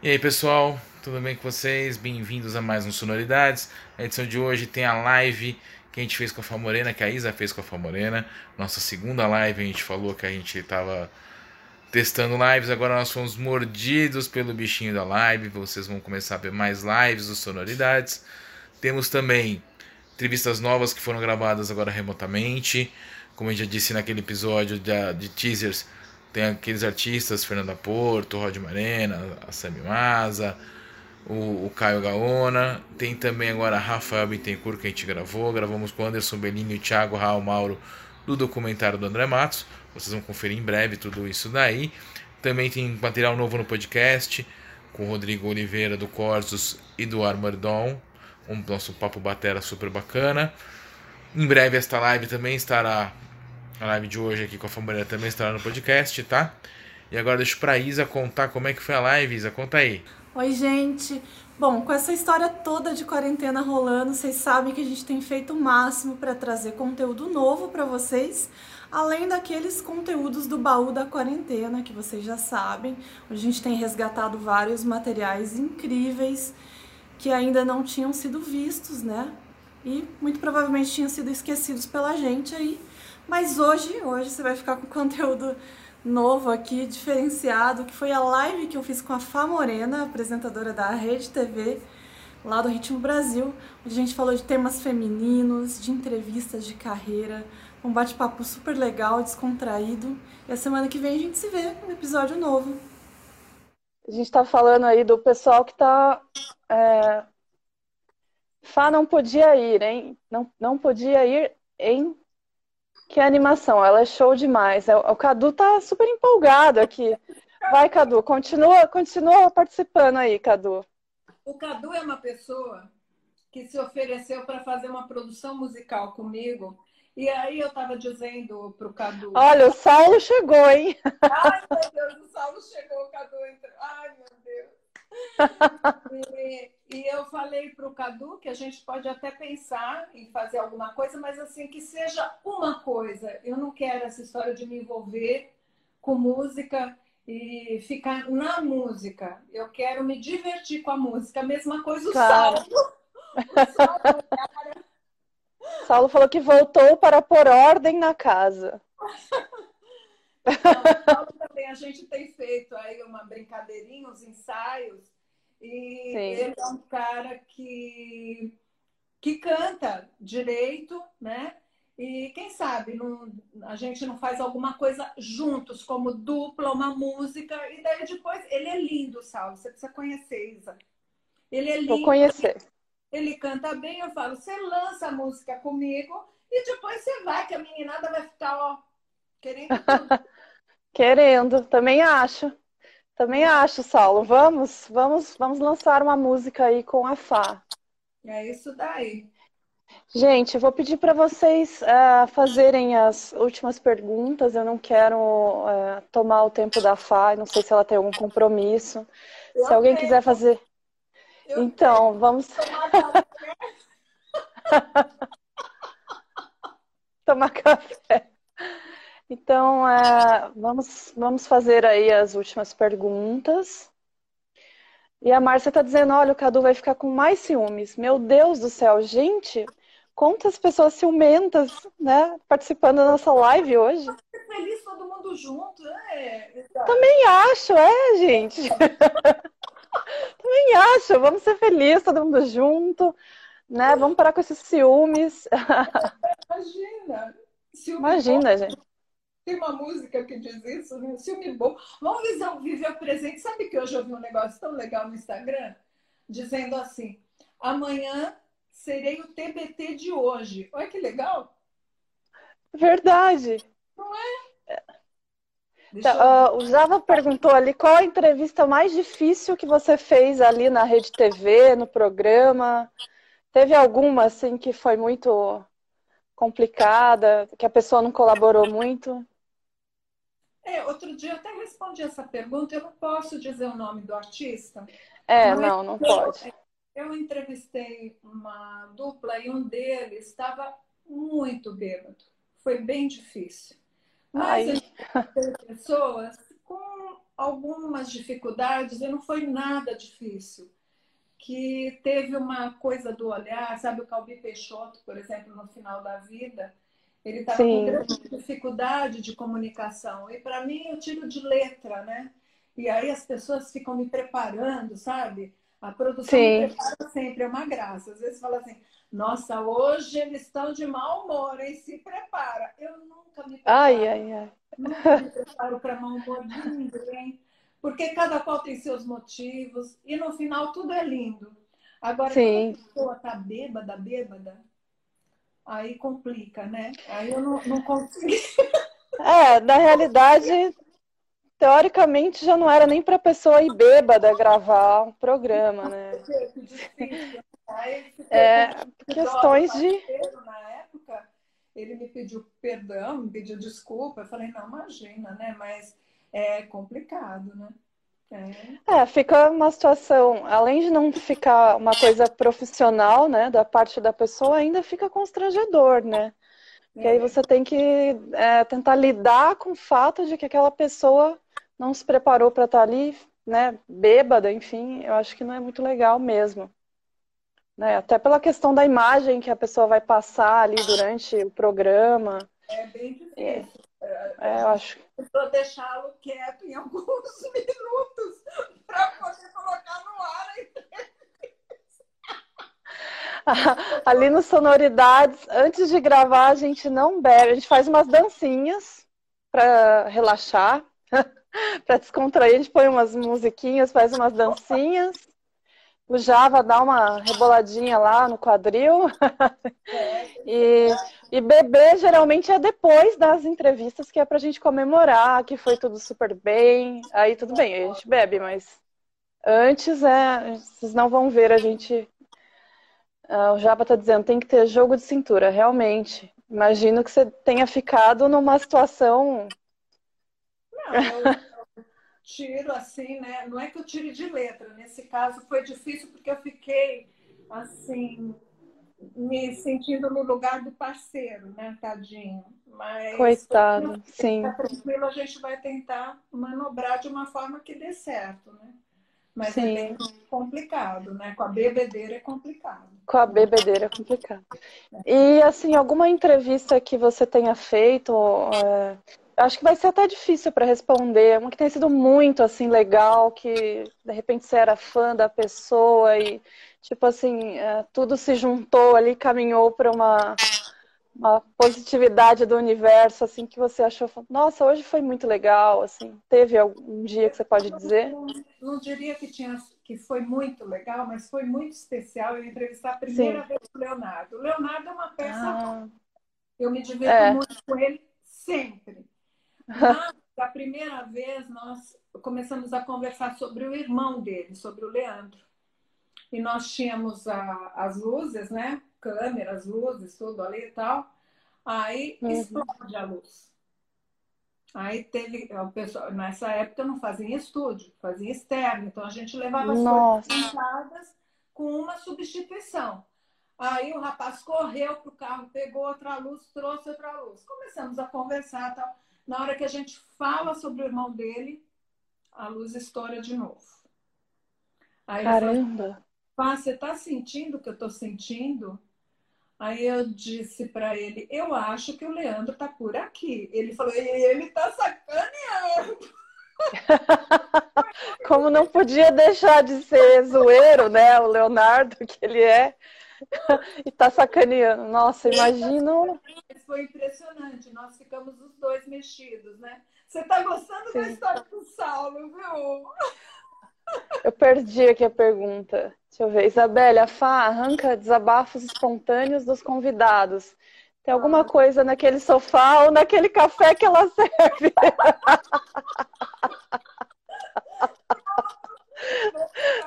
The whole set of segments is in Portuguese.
E aí pessoal, tudo bem com vocês? Bem-vindos a mais um Sonoridades. A edição de hoje tem a live que a gente fez com a Famorena, que a Isa fez com a Famorena. Nossa segunda live a gente falou que a gente estava testando lives, agora nós fomos mordidos pelo bichinho da live. Vocês vão começar a ver mais lives do Sonoridades. Temos também entrevistas novas que foram gravadas agora remotamente. Como eu já disse naquele episódio de, de teasers, tem aqueles artistas, Fernanda Porto, Rod Marena, a Sami Maza, o, o, Caio Gaona. Tem também agora Rafael Bittencourt que a gente gravou. Gravamos com Anderson Bellini o Thiago Raul Mauro do documentário do André Matos. Vocês vão conferir em breve tudo isso daí. Também tem material novo no podcast com o Rodrigo Oliveira do Corsos e do Armordon. Um nosso papo batera super bacana. Em breve esta live também estará a live de hoje aqui com a família também estará no podcast, tá? E agora deixo pra Isa contar como é que foi a live. Isa, conta aí. Oi, gente. Bom, com essa história toda de quarentena rolando, vocês sabem que a gente tem feito o máximo para trazer conteúdo novo para vocês, além daqueles conteúdos do baú da quarentena, que vocês já sabem. A gente tem resgatado vários materiais incríveis que ainda não tinham sido vistos, né? E muito provavelmente tinham sido esquecidos pela gente aí mas hoje, hoje você vai ficar com conteúdo novo aqui, diferenciado, que foi a live que eu fiz com a Fá Morena, apresentadora da Rede TV, lá do Ritmo Brasil, onde a gente falou de temas femininos, de entrevistas de carreira, um bate-papo super legal, descontraído. E a semana que vem a gente se vê no episódio novo. A gente está falando aí do pessoal que está. É... Fá não podia ir, hein? Não, não podia ir em que animação, ela é show demais. É, o Cadu tá super empolgado aqui. Vai, Cadu, continua, continua participando aí, Cadu. O Cadu é uma pessoa que se ofereceu para fazer uma produção musical comigo. E aí eu estava dizendo pro Cadu. Olha, o Saulo chegou, hein? Ai, meu Deus, o Saulo chegou, o Cadu entrou. Ai, meu Deus. e, e, eu falei para o Cadu que a gente pode até pensar em fazer alguma coisa, mas assim, que seja uma coisa. Eu não quero essa história de me envolver com música e ficar na música. Eu quero me divertir com a música. A mesma coisa o claro. Saulo. O Saulo, cara. Saulo falou que voltou para pôr ordem na casa. Então, também a gente tem feito aí uma brincadeirinha, uns ensaios, e Sim. ele é um cara que, que canta direito, né? E quem sabe não, a gente não faz alguma coisa juntos, como dupla, uma música, e daí depois ele é lindo, Saulo. Você precisa conhecer, Isa. Ele é lindo. Vou conhecer. Ele canta bem, eu falo, você lança a música comigo e depois você vai, que a meninada vai ficar, ó, querendo. Querendo, também acho. Também acho, Saulo. Vamos, vamos, vamos lançar uma música aí com a Fá. É isso daí. Gente, eu vou pedir para vocês uh, fazerem as últimas perguntas. Eu não quero uh, tomar o tempo da Fá. Não sei se ela tem algum compromisso. Eu se alguém tenho. quiser fazer. Eu então, tenho. vamos. Tomar café. Então, é, vamos, vamos fazer aí as últimas perguntas. E a Márcia está dizendo: olha, o Cadu vai ficar com mais ciúmes. Meu Deus do céu, gente, quantas pessoas ciumentas, né, participando da nossa live hoje. Feliz todo mundo junto, né? Também acho, é, gente. Também acho. Vamos ser felizes, todo mundo junto, né? Vamos parar com esses ciúmes. Imagina. Ciúme Imagina, bom. gente. Tem uma música que diz isso, um filme bom. Vamos viver, viver o presente. Sabe que hoje eu vi um negócio tão legal no Instagram? Dizendo assim: amanhã serei o TBT de hoje. Olha que legal. Verdade. Não é? Tá, uh, o Java perguntou ali qual a entrevista mais difícil que você fez ali na Rede TV, no programa. Teve alguma assim que foi muito complicada, que a pessoa não colaborou muito? É, outro dia eu até respondi essa pergunta, eu não posso dizer o nome do artista. É, não, não, pode. Eu entrevistei uma dupla e um deles estava muito bêbado. Foi bem difícil. Mas Ai. pessoas com algumas dificuldades e não foi nada difícil. Que teve uma coisa do olhar, sabe, o Calbi Peixoto, por exemplo, no final da vida, ele estava com grande dificuldade de comunicação. E para mim, eu tiro de letra, né? E aí as pessoas ficam me preparando, sabe? A produção Sim. me prepara sempre, é uma graça. Às vezes fala assim, nossa, hoje eles estão de mau humor, hein? Se prepara. Eu nunca me preparo. Ai, ai, ai. Nunca me preparo para mau humor de ninguém. Porque cada qual tem seus motivos. E no final tudo é lindo. Agora, Sim. quando a pessoa tá bêbada, bêbada, aí complica, né? Aí eu não, não consigo. É, na realidade, teoricamente já não era nem para pessoa ir bêbada gravar um programa, né? É, questões de. Na época, ele me pediu perdão, me pediu desculpa. Eu falei, não, imagina, né? Mas é complicado, né? É. é, fica uma situação, além de não ficar uma coisa profissional, né, da parte da pessoa, ainda fica constrangedor, né? É. E aí você tem que é, tentar lidar com o fato de que aquela pessoa não se preparou para estar ali, né, bêbada, enfim, eu acho que não é muito legal mesmo. Né? Até pela questão da imagem que a pessoa vai passar ali durante o programa. É bem difícil. É, eu acho. Vou deixá-lo quieto em alguns minutos para poder colocar no ar a Ali no Sonoridades, antes de gravar, a gente não bebe, a gente faz umas dancinhas para relaxar, para descontrair, a gente põe umas musiquinhas, faz umas dancinhas. O Java dá uma reboladinha lá no quadril. e, e beber geralmente é depois das entrevistas, que é pra gente comemorar que foi tudo super bem. Aí tudo bem, a gente bebe, mas antes é. Vocês não vão ver a gente. Uh, o Java tá dizendo, tem que ter jogo de cintura, realmente. Imagino que você tenha ficado numa situação. Não, eu tiro assim, né? Não é que eu tire de letra. Nesse caso foi difícil porque eu fiquei assim me sentindo no lugar do parceiro, né, tadinho. Mas coitado, sim. Tá tranquilo, a gente vai tentar manobrar de uma forma que dê certo, né? Mas é sim. é bem complicado, né? Com a bebedeira é complicado. Com a bebedeira é complicado. E assim, alguma entrevista que você tenha feito, é acho que vai ser até difícil para responder. Uma que tem sido muito assim legal, que de repente você era fã da pessoa e tipo assim é, tudo se juntou ali, caminhou para uma uma positividade do universo assim que você achou, nossa, hoje foi muito legal, assim. Teve algum dia que você pode dizer? Não, não diria que tinha que foi muito legal, mas foi muito especial eu entrevistar a primeira Sim. vez o Leonardo. O Leonardo é uma peça ah. Eu me diverto é. muito com ele sempre. Mas, a primeira vez, nós começamos a conversar sobre o irmão dele, sobre o Leandro. E nós tínhamos a, as luzes, né? Câmeras, luzes, tudo ali e tal. Aí uhum. explode a luz. Aí teve, o pessoal, nessa época não fazia estúdio, fazia externo. Então a gente levava as Nossa. coisas pintadas com uma substituição. Aí o rapaz correu pro carro, pegou outra luz, trouxe outra luz. Começamos a conversar tal. Na hora que a gente fala sobre o irmão dele, a luz estoura de novo. Aí Caramba! Fala, você tá sentindo o que eu tô sentindo? Aí eu disse para ele, eu acho que o Leandro tá por aqui. Ele falou, ele tá sacaneando. Como não podia deixar de ser zoeiro, né? O Leonardo, que ele é. e tá sacaneando. Nossa, imagino. Foi impressionante. Nós ficamos os dois mexidos, né? Você tá gostando Sim. da história do Saulo, viu? Eu perdi aqui a pergunta. Deixa eu ver. Isabelle, a Fá arranca desabafos espontâneos dos convidados. Tem alguma ah. coisa naquele sofá ou naquele café que ela serve?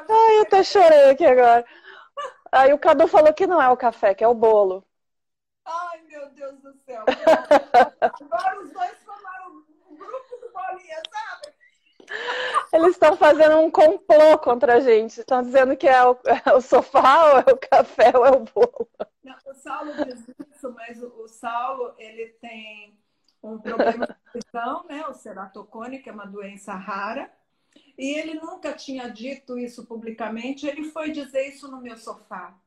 Ai, eu até chorei aqui agora. Aí o Cadu falou que não é o café, que é o bolo. Ai, meu Deus do céu. Agora os dois formaram um grupo do bolinha, sabe? Eles estão fazendo um complô contra a gente. Estão dizendo que é o, é o, sofá, ou é o café, ou é o bolo. Não, o Saulo diz isso, mas o, o Saulo ele tem um problema de visão, né? O ceratocone, que é uma doença rara E ele nunca tinha dito isso publicamente, ele foi dizer isso no meu sofá.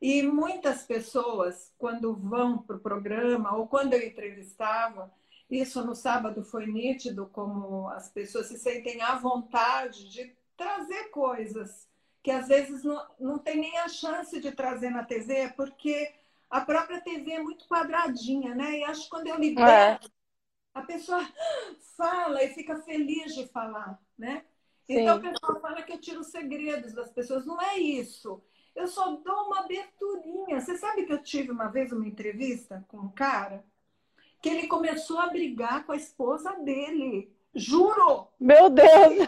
E muitas pessoas, quando vão para o programa, ou quando eu entrevistava, isso no sábado foi nítido, como as pessoas se sentem à vontade de trazer coisas que às vezes não, não tem nem a chance de trazer na TV, porque a própria TV é muito quadradinha, né? E acho que quando eu libero, é. A pessoa fala e fica feliz de falar, né? Sim. Então, o pessoal fala que eu tiro os segredos das pessoas. Não é isso. Eu só dou uma aberturinha. Você sabe que eu tive uma vez uma entrevista com um cara que ele começou a brigar com a esposa dele. Juro! Meu Deus!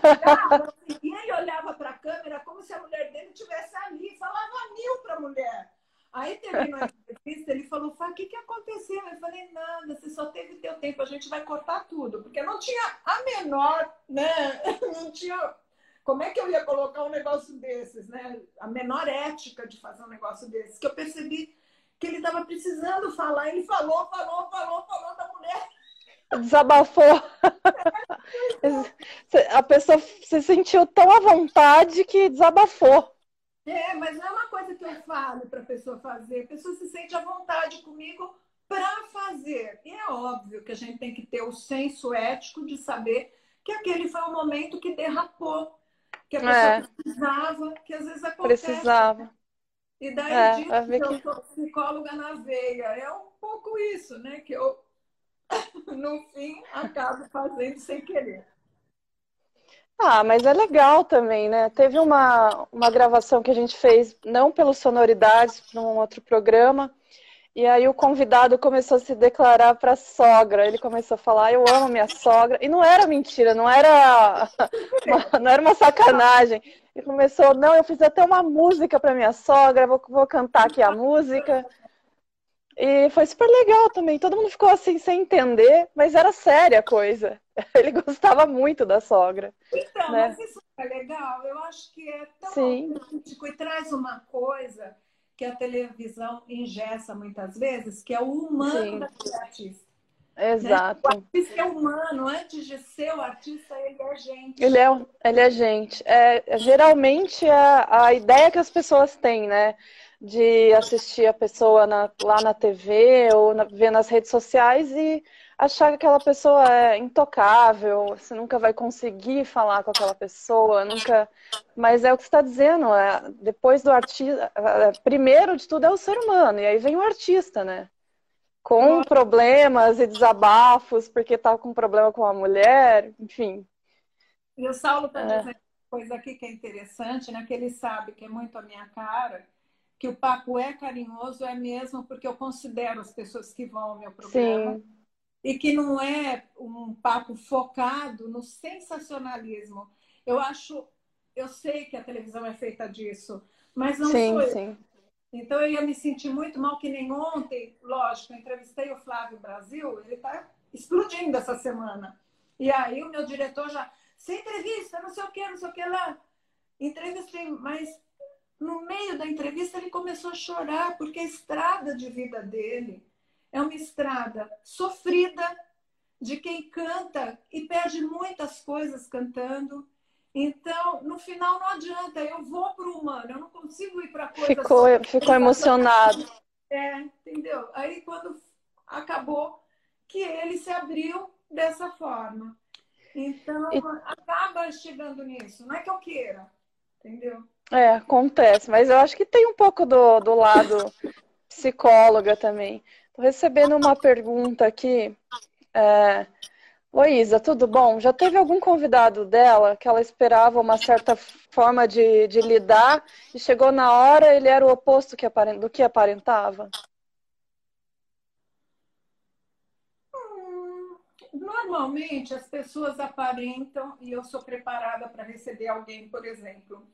Assim, e ele olhava para a câmera como se a mulher dele estivesse ali, falava mil para a mulher. Aí terminou a entrevista, ele falou, o que, que aconteceu? Eu falei, nada, você só teve teu tempo, a gente vai cortar tudo. Porque não tinha a menor, né? Não tinha. Como é que eu ia colocar um negócio desses, né? A menor ética de fazer um negócio desses. Que eu percebi que ele estava precisando falar. Ele falou, falou, falou, falou da mulher. Desabafou. a pessoa se sentiu tão à vontade que desabafou. É, mas não é uma coisa que eu falo para a pessoa fazer. A pessoa se sente à vontade comigo para fazer. E é óbvio que a gente tem que ter o senso ético de saber que aquele foi um momento que derrapou, que a pessoa é. precisava, que às vezes acontece. Precisava. E daí é, disso que eu sou psicóloga na veia. É um pouco isso, né? Que eu, no fim, acabo fazendo sem querer. Ah, mas é legal também, né? Teve uma, uma gravação que a gente fez, não pelo Sonoridades, para um outro programa, e aí o convidado começou a se declarar para a sogra. Ele começou a falar, eu amo minha sogra. E não era mentira, não era, não era uma sacanagem. Ele começou, não, eu fiz até uma música para minha sogra, vou, vou cantar aqui a música. E foi super legal também. Todo mundo ficou assim sem entender, mas era séria a coisa. Ele gostava muito da sogra. Então, né? mas isso é legal. Eu acho que é tão Sim. autêntico e traz uma coisa que a televisão ingessa muitas vezes, que é o humano Sim. da artista. Exato. Né? O artista é humano, antes de ser o artista, ele é gente. Ele é, ele é gente. É, geralmente a, é a ideia que as pessoas têm, né? De assistir a pessoa na, lá na TV ou na, ver nas redes sociais e achar que aquela pessoa é intocável, você nunca vai conseguir falar com aquela pessoa, nunca. Mas é o que você está dizendo, é, depois do artista, é, primeiro de tudo é o ser humano, e aí vem o artista, né? Com problemas e desabafos, porque está com problema com a mulher, enfim. E o Saulo está é. dizendo coisa aqui que é interessante, né? Que ele sabe que é muito a minha cara que o papo é carinhoso, é mesmo porque eu considero as pessoas que vão ao meu programa. Sim. E que não é um papo focado no sensacionalismo. Eu acho, eu sei que a televisão é feita disso, mas não sim, sou eu. Sim. Então eu ia me sentir muito mal, que nem ontem, lógico, eu entrevistei o Flávio Brasil, ele está explodindo essa semana. E aí o meu diretor já, sem entrevista, não sei o que, não sei o que lá. Entrevistei, mas no meio da entrevista, ele começou a chorar, porque a estrada de vida dele é uma estrada sofrida, de quem canta e perde muitas coisas cantando. Então, no final, não adianta, eu vou para o humano, eu não consigo ir para a coisa. Ficou, ficou emocionado. É, entendeu? Aí, quando acabou, que ele se abriu dessa forma. Então, e... acaba chegando nisso. Não é que eu queira, entendeu? É, acontece, mas eu acho que tem um pouco do, do lado psicóloga também. Estou recebendo uma pergunta aqui. É... Isa, tudo bom? Já teve algum convidado dela que ela esperava uma certa forma de, de lidar e chegou na hora ele era o oposto que do que aparentava? Hum, normalmente as pessoas aparentam e eu sou preparada para receber alguém, por exemplo,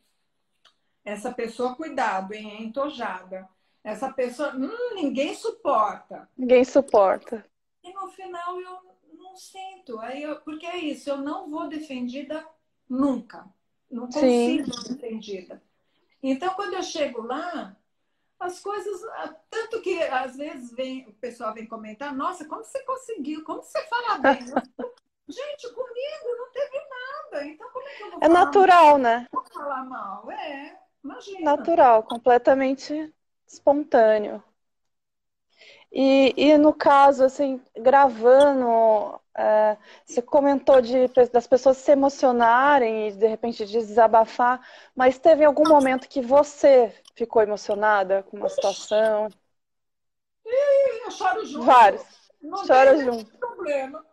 essa pessoa, cuidado, hein? É entojada. Essa pessoa, hum, ninguém suporta. Ninguém suporta. E no final eu não sinto. Aí eu, porque é isso, eu não vou defendida nunca. Não consigo ser defendida. Então, quando eu chego lá, as coisas. Ah, tanto que às vezes vem, o pessoal vem comentar, nossa, como você conseguiu? Como você fala bem? Gente, comigo não teve nada. Então, como é que eu é natural, né? Não falar mal, é. Imagina. Natural, completamente espontâneo. E, e no caso, assim, gravando, é, você comentou de, das pessoas se emocionarem e de repente desabafar, mas teve algum momento que você ficou emocionada com uma situação? eu choro junto. Vários. Não Chora tem junto. problema.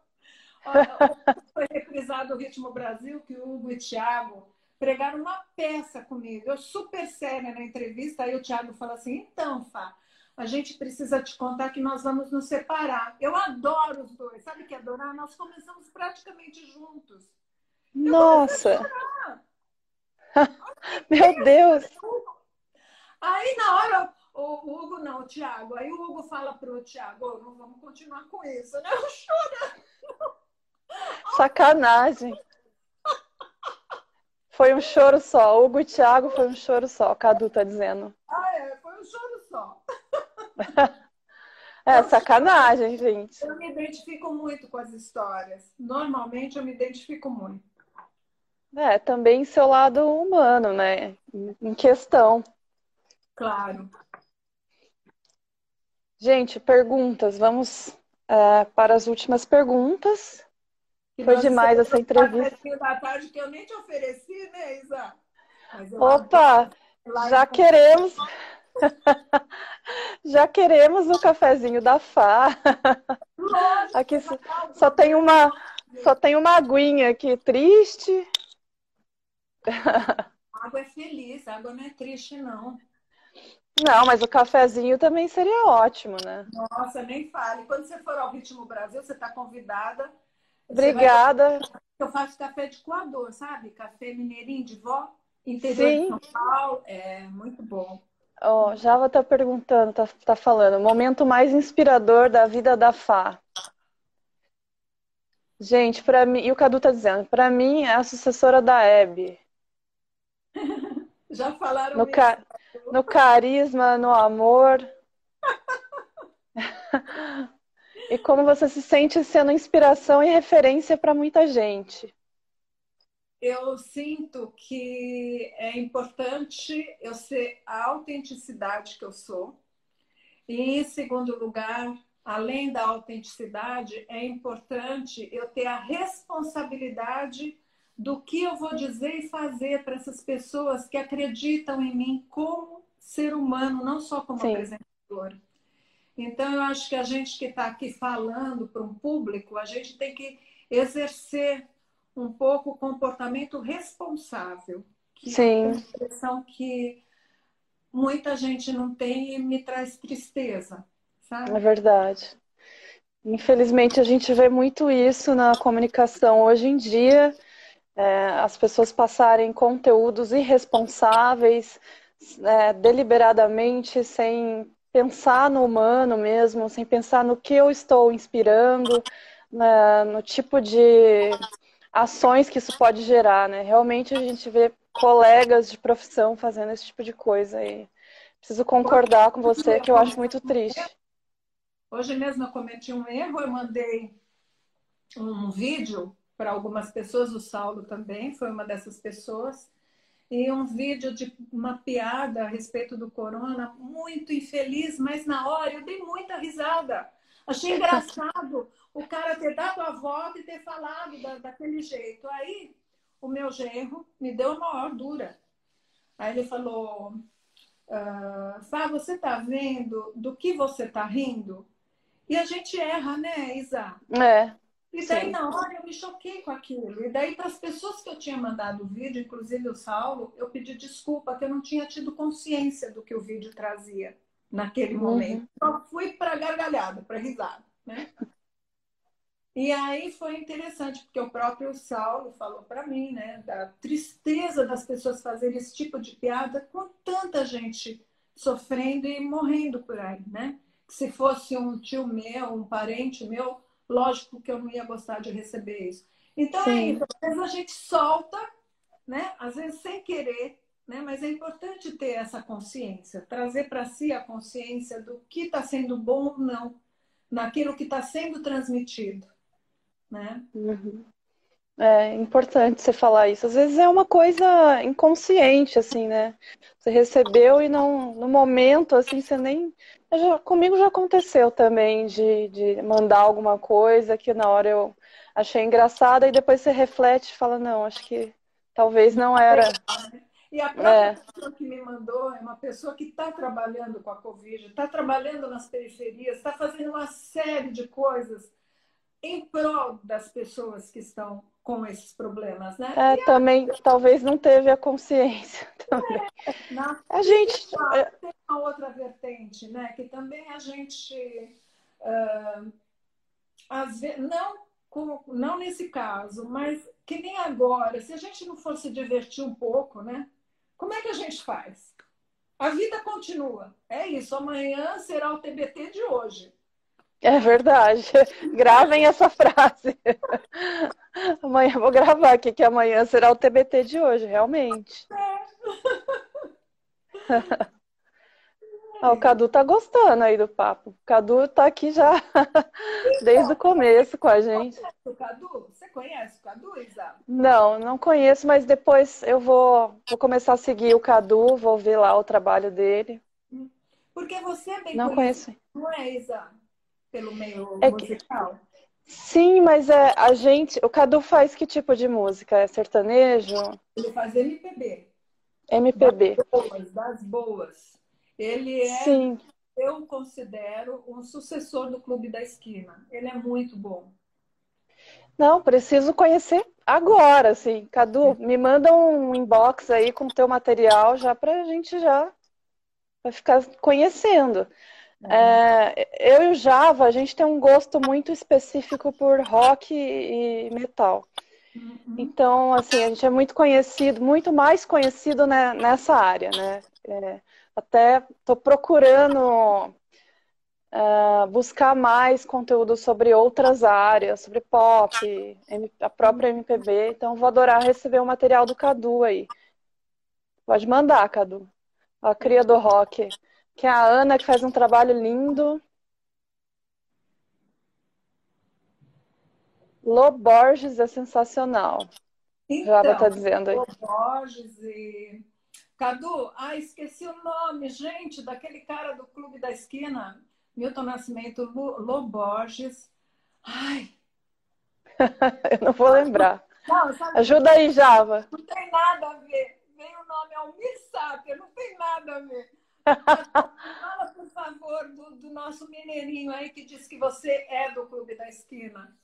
Foi reprisado o Ritmo Brasil, que o Hugo e o Thiago pregaram uma peça comigo. Eu super séria na entrevista, aí o Thiago fala assim, então, Fá, a gente precisa te contar que nós vamos nos separar. Eu adoro os dois. Sabe o que é adorar? Nós começamos praticamente juntos. Nossa! Meu Deus! Aí na hora, o Hugo não, o Thiago. Aí o Hugo fala pro Thiago, "Ô, não vamos continuar com isso, né? Eu choro. Sacanagem! Foi um choro só. Hugo e Thiago foi um choro só, Cadu tá dizendo. Ah, é, foi um choro só. É sacanagem, gente. Eu me identifico muito com as histórias. Normalmente eu me identifico muito. É, também seu lado humano, né? Em questão. Claro. Gente, perguntas. Vamos é, para as últimas perguntas. Que Foi demais essa entrevista. da tarde que eu nem te ofereci, né, Isa? Opa, já em- queremos. Já queremos o cafezinho da Fá. Aqui dar Só tem uma, só tem uma aguinha aqui triste. A água é feliz, a água não é triste, não. Não, mas o cafezinho também seria ótimo, né? Nossa, nem fale. Quando você for ao Ritmo Brasil, você está convidada. Você vai- Obrigada. Eu faço café de coador, sabe? Café mineirinho de vó, interior Sim. de São Paulo. É muito bom. Ó, Java tá perguntando, tá, tá falando, momento mais inspirador da vida da Fá. Gente, para mim, e o Cadu tá dizendo, para mim é a sucessora da Hebe. Já falaram No, isso. ca- no carisma, no amor. E como você se sente sendo inspiração e referência para muita gente. Eu sinto que é importante eu ser a autenticidade que eu sou. E, em segundo lugar, além da autenticidade, é importante eu ter a responsabilidade do que eu vou dizer e fazer para essas pessoas que acreditam em mim como ser humano, não só como Sim. apresentadora. Então, eu acho que a gente que está aqui falando para um público, a gente tem que exercer um pouco o comportamento responsável, que é Sim. uma expressão que muita gente não tem e me traz tristeza, sabe? É verdade. Infelizmente, a gente vê muito isso na comunicação hoje em dia. É, as pessoas passarem conteúdos irresponsáveis, é, deliberadamente, sem pensar no humano mesmo, sem pensar no que eu estou inspirando, né, no tipo de ações que isso pode gerar, né? Realmente a gente vê colegas de profissão fazendo esse tipo de coisa e preciso concordar com você que eu acho muito triste. Hoje mesmo eu cometi um erro, eu mandei um vídeo para algumas pessoas, o Saulo também foi uma dessas pessoas, e um vídeo de uma piada a respeito do corona, muito infeliz, mas na hora eu dei muita risada. Achei engraçado o cara ter dado a volta e ter falado da, daquele jeito. Aí o meu genro me deu uma maior dura. Aí ele falou: ah, Fá, você tá vendo do que você tá rindo? E a gente erra, né, Isa? É, E daí, Sim. na hora, eu me choquei com aquilo. E daí, para as pessoas que eu tinha mandado o vídeo, inclusive o Saulo, eu pedi desculpa, que eu não tinha tido consciência do que o vídeo trazia naquele Uhum. momento. Só fui para gargalhada, para risada, né? E aí foi interessante, porque o próprio Saulo falou para mim, né, da tristeza das pessoas fazerem esse tipo de piada com tanta gente sofrendo e morrendo por aí, né? Que se fosse um tio meu, um parente meu, lógico que eu não ia gostar de receber isso. Então é Sim. isso, às vezes a gente solta, né? Às vezes sem querer, né? Mas é importante ter essa consciência, trazer para si a consciência do que está sendo bom ou não, naquilo que está sendo transmitido, né? Uhum. É importante você falar isso. Às vezes é uma coisa inconsciente, assim, né? Você recebeu e não, no momento, assim, você nem. Já, comigo já aconteceu também de, de mandar alguma coisa que na hora eu achei engraçada e depois você reflete e fala, não, acho que talvez não era. E a própria é. pessoa que me mandou é uma pessoa que está trabalhando com a Covid, está trabalhando nas periferias, está fazendo uma série de coisas em prol das pessoas que estão com esses problemas, né? É, e também a... talvez não teve a consciência. Também. É, na... A gente tem uma outra vertente, né? Que também a gente uh, às vezes, não não nesse caso, mas que nem agora, se a gente não fosse divertir um pouco, né? Como é que a gente faz? A vida continua. É isso. Amanhã será o TBT de hoje. É verdade. Gravem essa frase. Amanhã vou gravar aqui que amanhã será o TBT de hoje, realmente. Ah, o Cadu tá gostando aí do papo. O Cadu tá aqui já desde o começo com a gente. O Cadu? Você conhece o Cadu, Isa? Não, não conheço, mas depois eu vou, vou começar a seguir o Cadu, vou ver lá o trabalho dele. Porque você é bem não conheço. não é, Isa? Pelo meio é musical. Que... Sim, mas é, a gente. O Cadu faz que tipo de música? É sertanejo? Ele faz MPB. MPB. Das boas, das boas. Ele é, Sim. eu considero, um sucessor do Clube da Esquina. Ele é muito bom. Não, preciso conhecer agora, assim. Cadu, me manda um inbox aí com o teu material já para a gente já vai ficar conhecendo. É, eu e o Java, a gente tem um gosto muito específico por rock e metal. Uhum. Então, assim, a gente é muito conhecido, muito mais conhecido né, nessa área, né? É, até estou procurando uh, buscar mais conteúdo sobre outras áreas, sobre pop, a própria MPB. Então, vou adorar receber o material do Cadu aí. Pode mandar, Cadu. A cria do rock. Que é a Ana, que faz um trabalho lindo. Lô Borges é sensacional. Então, Já está dizendo aí. Lô Borges e Cadu, ah, esqueci o nome, gente, daquele cara do Clube da Esquina, Milton Nascimento, Lô Borges. Ai. Eu não vou lembrar. Não, Ajuda aí, Java. Não tem nada a ver. Vem o nome Almir Sáter, não tem nada a ver. Fala, por favor, do, do, nosso mineirinho aí que diz que você é do Clube da Esquina.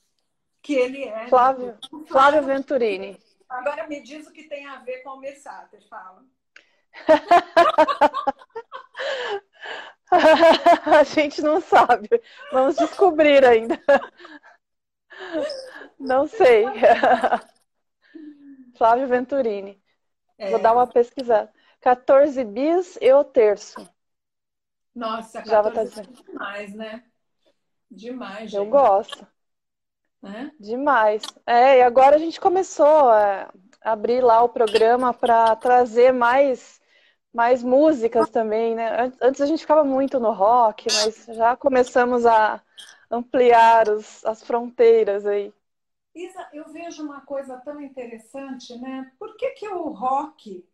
Que ele é. Flávio, Flávio Venturini. Agora me diz o que tem a ver com o Almir Sáter, fala. a gente não sabe. Vamos descobrir ainda. Não sei. Flávio Venturini. É. Vou dar uma pesquisada. 14 bis e o terço. Nossa, 14 tá dizendo. é demais, né? Demais, gente. Eu gosto. É? Demais. É, e agora a gente começou a abrir lá o programa para trazer mais mais músicas também, né? Antes a gente ficava muito no rock, mas já começamos a ampliar os, as fronteiras aí. Isa, eu vejo uma coisa tão interessante, né? Por que, que o rock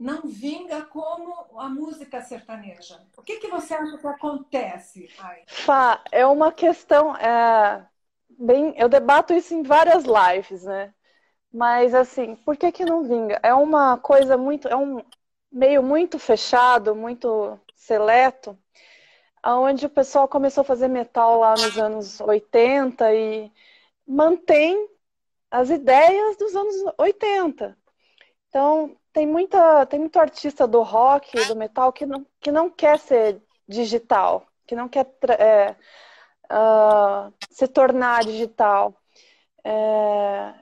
não vinga como a música sertaneja? O que, que você acha que acontece? Ai? Fá, é uma questão. É, bem, eu debato isso em várias lives, né? Mas assim, por que, que não vinga? É uma coisa muito. É um, meio muito fechado, muito seleto, onde o pessoal começou a fazer metal lá nos anos 80 e mantém as ideias dos anos 80. Então, tem muita tem muito artista do rock, do metal que não, que não quer ser digital, que não quer é, uh, se tornar digital. É,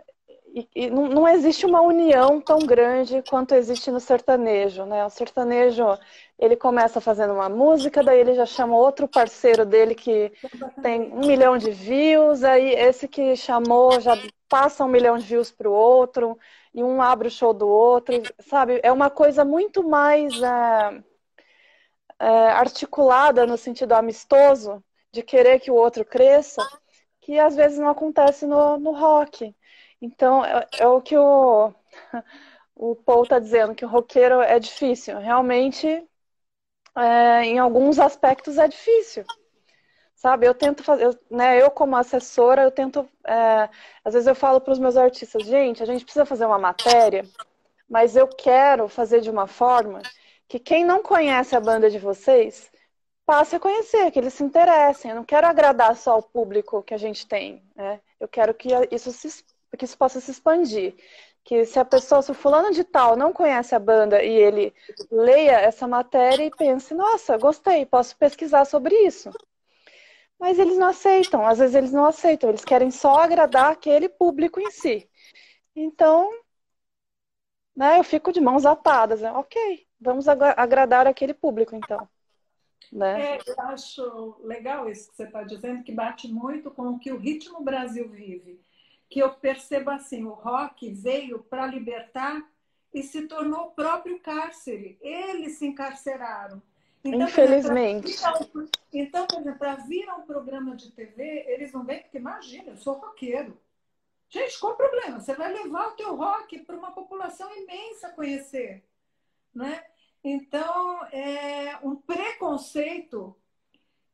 e, e não, não, existe uma união tão grande quanto existe no sertanejo, né? O sertanejo, ele começa fazendo uma música, daí ele já chama outro parceiro dele que tem um milhão de views, aí esse que chamou já passa um milhão de views para o outro, e um abre o show do outro, sabe? É uma coisa muito mais é, é, articulada no sentido amistoso, de querer que o outro cresça, que às vezes não acontece no, no rock. Então, é, é o que o, o Paul está dizendo, que o roqueiro é difícil. Realmente, é, em alguns aspectos é difícil. Sabe, eu tento fazer, né, eu como assessora, eu tento, é, às vezes eu falo para os meus artistas, gente, a gente precisa fazer uma matéria, mas eu quero fazer de uma forma que quem não conhece a banda de vocês passe a conhecer, que eles se interessem. Eu não quero agradar só o público que a gente tem, né? Eu quero que isso, se, que isso possa se expandir. Que se a pessoa, se o fulano de tal não conhece a banda e ele leia essa matéria e pense, nossa, gostei, posso pesquisar sobre isso. Mas eles não aceitam, às vezes eles não aceitam, eles querem só agradar aquele público em si. Então, né, eu fico de mãos atadas, né? ok, vamos agradar aquele público então. Né? É, eu acho legal isso que você está dizendo, que bate muito com o que o ritmo Brasil vive. Que eu percebo assim, o rock veio para libertar e se tornou o próprio cárcere. Eles se encarceraram. Então, Infelizmente. Exemplo, então, por exemplo, para vir a um programa de TV, eles não vêm, porque imagina, eu sou roqueiro. Gente, qual o problema? Você vai levar o teu rock para uma população imensa conhecer. Né? Então, é um preconceito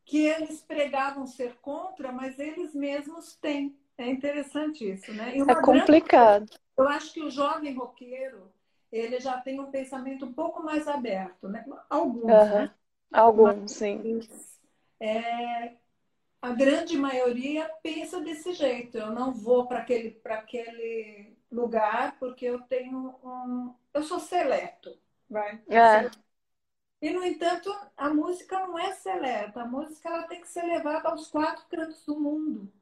que eles pregavam ser contra, mas eles mesmos têm. É interessante isso, né? é complicado. Grande... Eu acho que o jovem roqueiro, ele já tem um pensamento um pouco mais aberto, né? Alguns, uhum. né? Alguns, mas, sim. É, a grande maioria pensa desse jeito. Eu não vou para aquele, aquele lugar porque eu tenho um. Eu sou seleto. Vai. É. E, no entanto, a música não é seleta. A música ela tem que ser levada aos quatro cantos do mundo.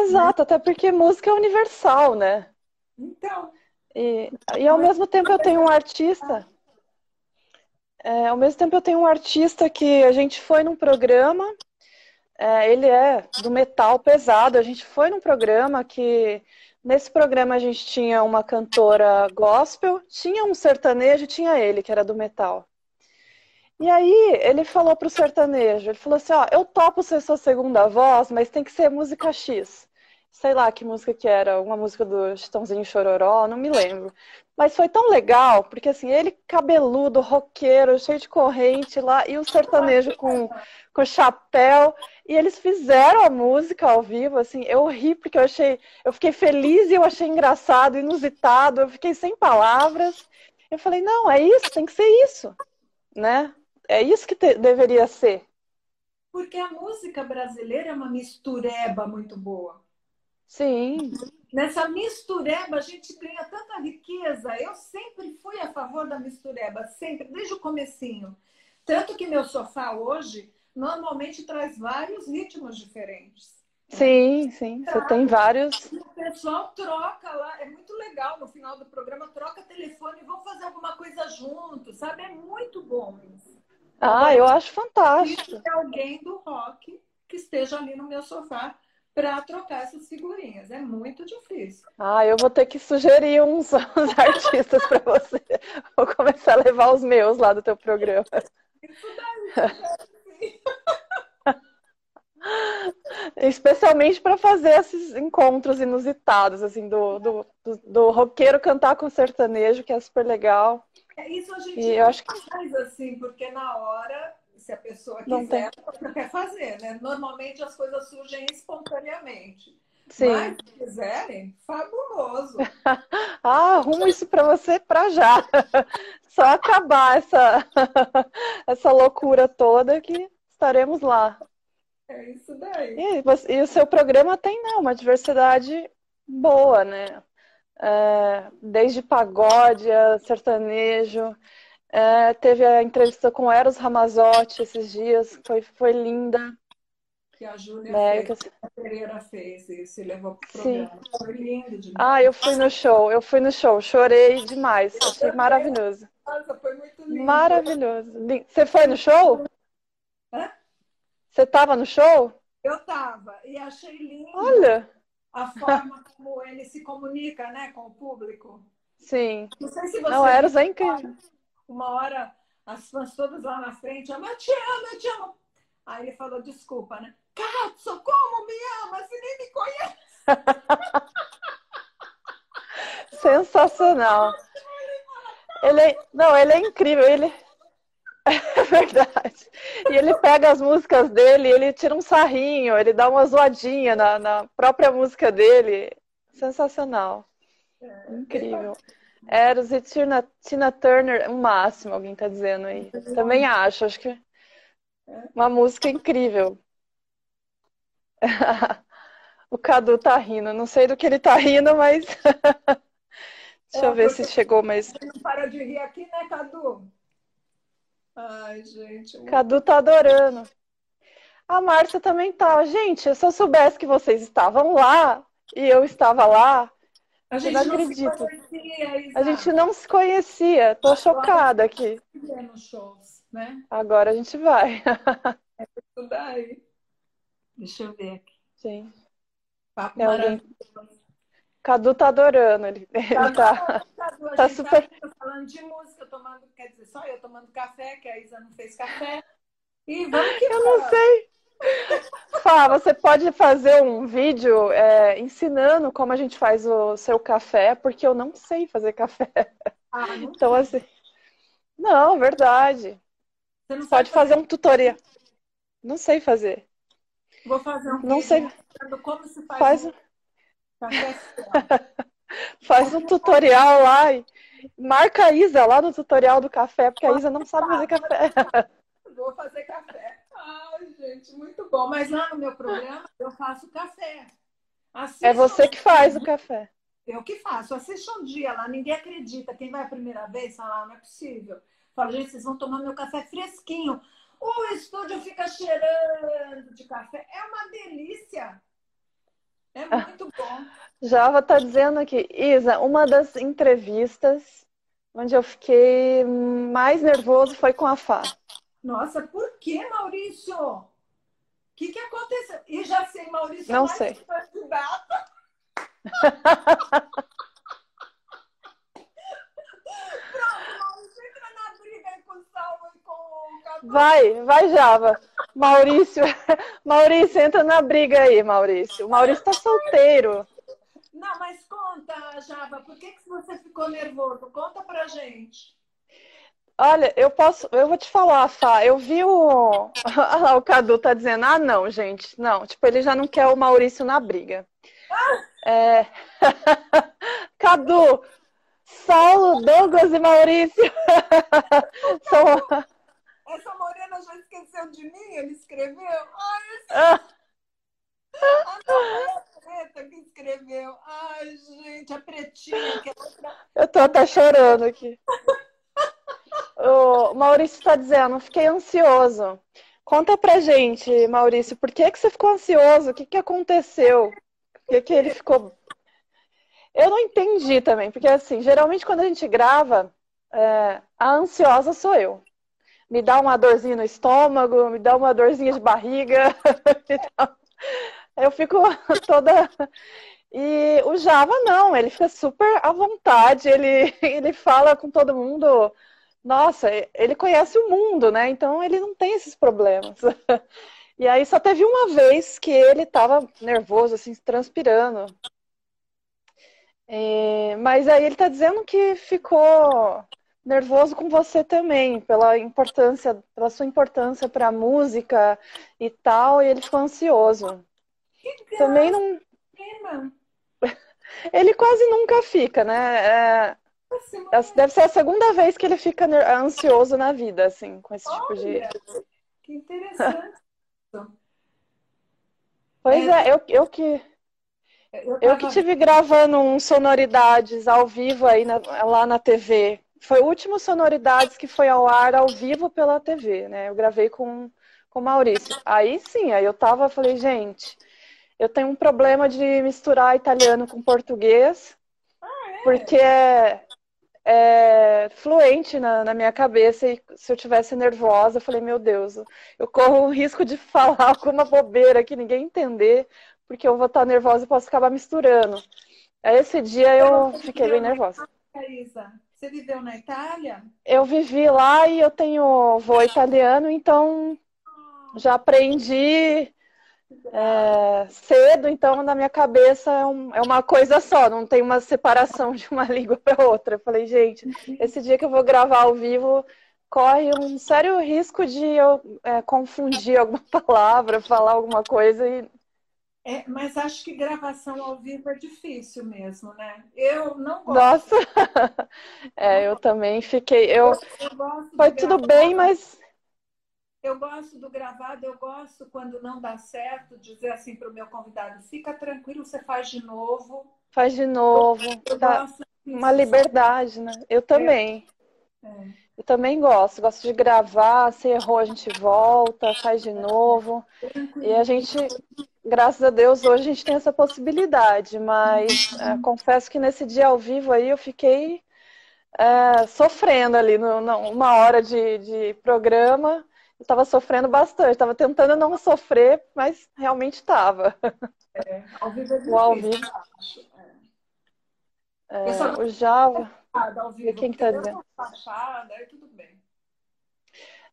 Exato, né? até porque música é universal, né? Então. E, e ao mesmo tempo eu tenho um artista. É, ao mesmo tempo eu tenho um artista que a gente foi num programa. É, ele é do metal pesado. A gente foi num programa que Nesse programa a gente tinha uma cantora gospel, tinha um sertanejo, tinha ele, que era do metal. E aí ele falou pro sertanejo, ele falou assim, ó, eu topo ser sua segunda voz, mas tem que ser música X. Sei lá que música que era, uma música do Chitãozinho Chororó, não me lembro. Mas foi tão legal, porque assim, ele cabeludo, roqueiro, cheio de corrente lá, e o sertanejo com, com chapéu. E eles fizeram a música ao vivo, assim, eu ri porque eu achei, eu fiquei feliz e eu achei engraçado, inusitado, eu fiquei sem palavras. Eu falei, não, é isso, tem que ser isso, né? É isso que te, deveria ser. Porque a música brasileira é uma mistureba muito boa. Sim. Nessa mistureba a gente ganha tanta riqueza. Eu sempre fui a favor da mistureba, sempre, desde o comecinho. Tanto que meu sofá hoje normalmente traz vários ritmos diferentes. Sim, sim. Você tem vários. O pessoal troca lá, é muito legal no final do programa, troca telefone e vão fazer alguma coisa junto, sabe? É muito bom isso. Ah, eu acho fantástico. Tem alguém do rock que esteja ali no meu sofá para trocar essas figurinhas. É muito difícil. Ah, eu vou ter que sugerir uns, uns artistas para você. Vou começar a levar os meus lá do teu programa. Isso daí. Especialmente para fazer esses encontros inusitados, assim, do, do, do, do, roqueiro cantar com sertanejo, que é super legal. É, isso a gente e eu acho que... faz assim, porque na hora se a pessoa quiser, ela quer fazer, né? Normalmente as coisas surgem espontaneamente. Sim. Mas se quiserem, fabuloso. ah, arrumo isso para você para já. Só acabar essa, essa loucura toda que estaremos lá. É isso daí. E, e o seu programa tem né, uma diversidade boa, né? É, desde pagode, sertanejo, é, teve a entrevista com Eros Ramazotti esses dias, foi, foi linda. Que a Júlia né, fez, que... a Pereira fez isso e levou pro Sim. programa. Foi lindo demais. Ah, eu fui no show, eu fui no show, chorei demais, achei maravilhoso. Nossa, foi muito lindo. Maravilhoso. Você foi no show? Hã? Você estava no show? Eu estava e achei lindo. Olha! A forma como ele se comunica, né, com o público. Sim. Não sei se você. Não, Eros é incrível uma hora as fãs todas lá na frente, eu te amo, eu te amo. Aí ele falou, desculpa, né? Katsu, como me ama? Você nem me conhece. sensacional. Ele é, não, ele é incrível. Ele é verdade. E ele pega as músicas dele, ele tira um sarrinho, ele dá uma zoadinha na, na própria música dele. Sensacional. É. Incrível. Eros e Tina, Tina Turner, o máximo, alguém tá dizendo aí. Também acho, acho que uma música incrível. o Cadu tá rindo, não sei do que ele tá rindo, mas. Deixa é, eu ver se chegou mais. Não para de rir aqui, né, Cadu? Ai, gente. Cadu tá adorando. A Márcia também tá. Gente, se eu soubesse que vocês estavam lá e eu estava lá, a gente não, não acredito. Conhecia, a gente não se conhecia. Tô Agora, chocada aqui. Shows, né? Agora a gente vai. É. Deixa eu ver aqui. Sim. Papo é. Cadu tá adorando. Ele, Cadu, tá, Cadu, tá super. Tá falando de música, tomando, quer dizer, só eu tomando café, que a Isa não fez café. E vamos que Eu não sei. Fá, você pode fazer um vídeo é, ensinando como a gente faz o seu café, porque eu não sei fazer café. Ah, não então, assim. Não, verdade. Você não pode fazer, fazer um tutorial. Não sei fazer. Vou fazer um não sei. como se faz, faz... um café. faz um tutorial lá e marca a Isa lá no tutorial do café, porque a Isa não sabe fazer café. Vou fazer café. Gente, muito bom. Mas lá no meu programa eu faço café. Assista é você que faz o café. Eu que faço. Assista um dia lá, ninguém acredita. Quem vai a primeira vez fala, ah, não é possível. Fala, gente, vocês vão tomar meu café fresquinho. O estúdio fica cheirando de café. É uma delícia. É muito bom. Java está dizendo aqui, Isa, uma das entrevistas onde eu fiquei mais nervoso foi com a Fá. Nossa, por que, Maurício? O que, que aconteceu? E já sei, Maurício, não sei. candidata. Pronto, Maurício, entra na briga com o Salvo e com o Cadu. Vai, vai, Java. Maurício, Maurício, entra na briga aí, Maurício. O Maurício tá solteiro. Não, mas conta, Java, por que, que você ficou nervoso? Conta pra gente. Olha, eu posso, eu vou te falar, Fá, eu vi o. o Cadu tá dizendo, ah, não, gente, não, tipo, ele já não quer o Maurício na briga. É... Cadu, Saulo, Douglas e Maurício. São... Essa morena já esqueceu de mim, ele escreveu. Ai, esse... ah. ah, não, a preta que escreveu. Ai, gente, a pretinha. Que é outra... Eu tô até chorando aqui. O Maurício está dizendo, fiquei ansioso. Conta pra gente, Maurício, por que, que você ficou ansioso? O que, que aconteceu? Por que, que ele ficou. Eu não entendi também, porque assim, geralmente quando a gente grava, é, a ansiosa sou eu. Me dá uma dorzinha no estômago, me dá uma dorzinha de barriga. eu fico toda. E o Java não, ele fica super à vontade, ele, ele fala com todo mundo nossa, ele conhece o mundo, né? Então ele não tem esses problemas. E aí só teve uma vez que ele estava nervoso, assim, transpirando. É, mas aí ele está dizendo que ficou nervoso com você também, pela importância, pela sua importância para a música e tal, e ele ficou ansioso. Que também não. Ele quase nunca fica, né? É... Deve ser a segunda vez que ele fica ansioso na vida, assim, com esse tipo de. Que interessante. pois é, é eu, eu que. Eu, eu que tive gravando um sonoridades ao vivo aí na, lá na TV. Foi o último sonoridades que foi ao ar ao vivo pela TV, né? Eu gravei com com Maurício. Aí sim, aí eu tava, falei, gente, eu tenho um problema de misturar italiano com português, ah, é? porque é, é, fluente na, na, minha cabeça e se eu tivesse nervosa, eu falei, meu Deus, eu corro o risco de falar alguma bobeira que ninguém entender, porque eu vou estar nervosa e posso acabar misturando. Esse dia eu fiquei bem nervosa. Você viveu na Itália? Eu vivi lá e eu tenho voo italiano, então já aprendi é, cedo, então na minha cabeça é, um, é, uma coisa só, não tem uma separação de uma língua para outra. Eu falei, gente, esse dia que eu vou gravar ao vivo corre um sério risco de eu é, confundir alguma palavra, falar alguma coisa e. É, mas acho que gravação ao vivo é difícil mesmo, né? Eu não gosto. Nossa! é, eu também fiquei. Eu, eu Foi tudo bem, mas eu gosto do gravado, eu gosto quando não dá certo, dizer assim para o meu convidado: fica tranquilo, você faz de novo. Faz de novo. Eu tá uma liberdade, né? Eu também. É. É. Eu também gosto. Gosto de gravar, se errou, a gente volta, faz de novo. E a gente, graças a Deus, hoje a gente tem essa possibilidade. Mas é, confesso que nesse dia ao vivo aí eu fiquei é, sofrendo ali, no, uma hora de, de programa eu estava sofrendo bastante, estava tentando não sofrer, mas realmente estava. É, ao vivo é difícil, o ao vivo. É. É, o Java. Ao vivo, Quem está dizendo? Fachada, aí tudo bem.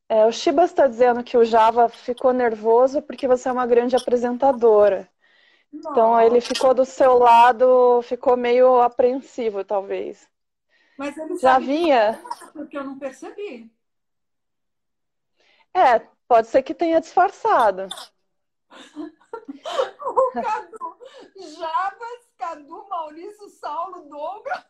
É, o Shibas está dizendo que o Java ficou nervoso porque você é uma grande apresentadora. Nossa. Então ele ficou do seu lado, ficou meio apreensivo, talvez. Mas ele já vinha. Porque eu não percebi. É, pode ser que tenha disfarçado. o Cadu, Javas, Cadu, Maurício, Saulo, Douglas.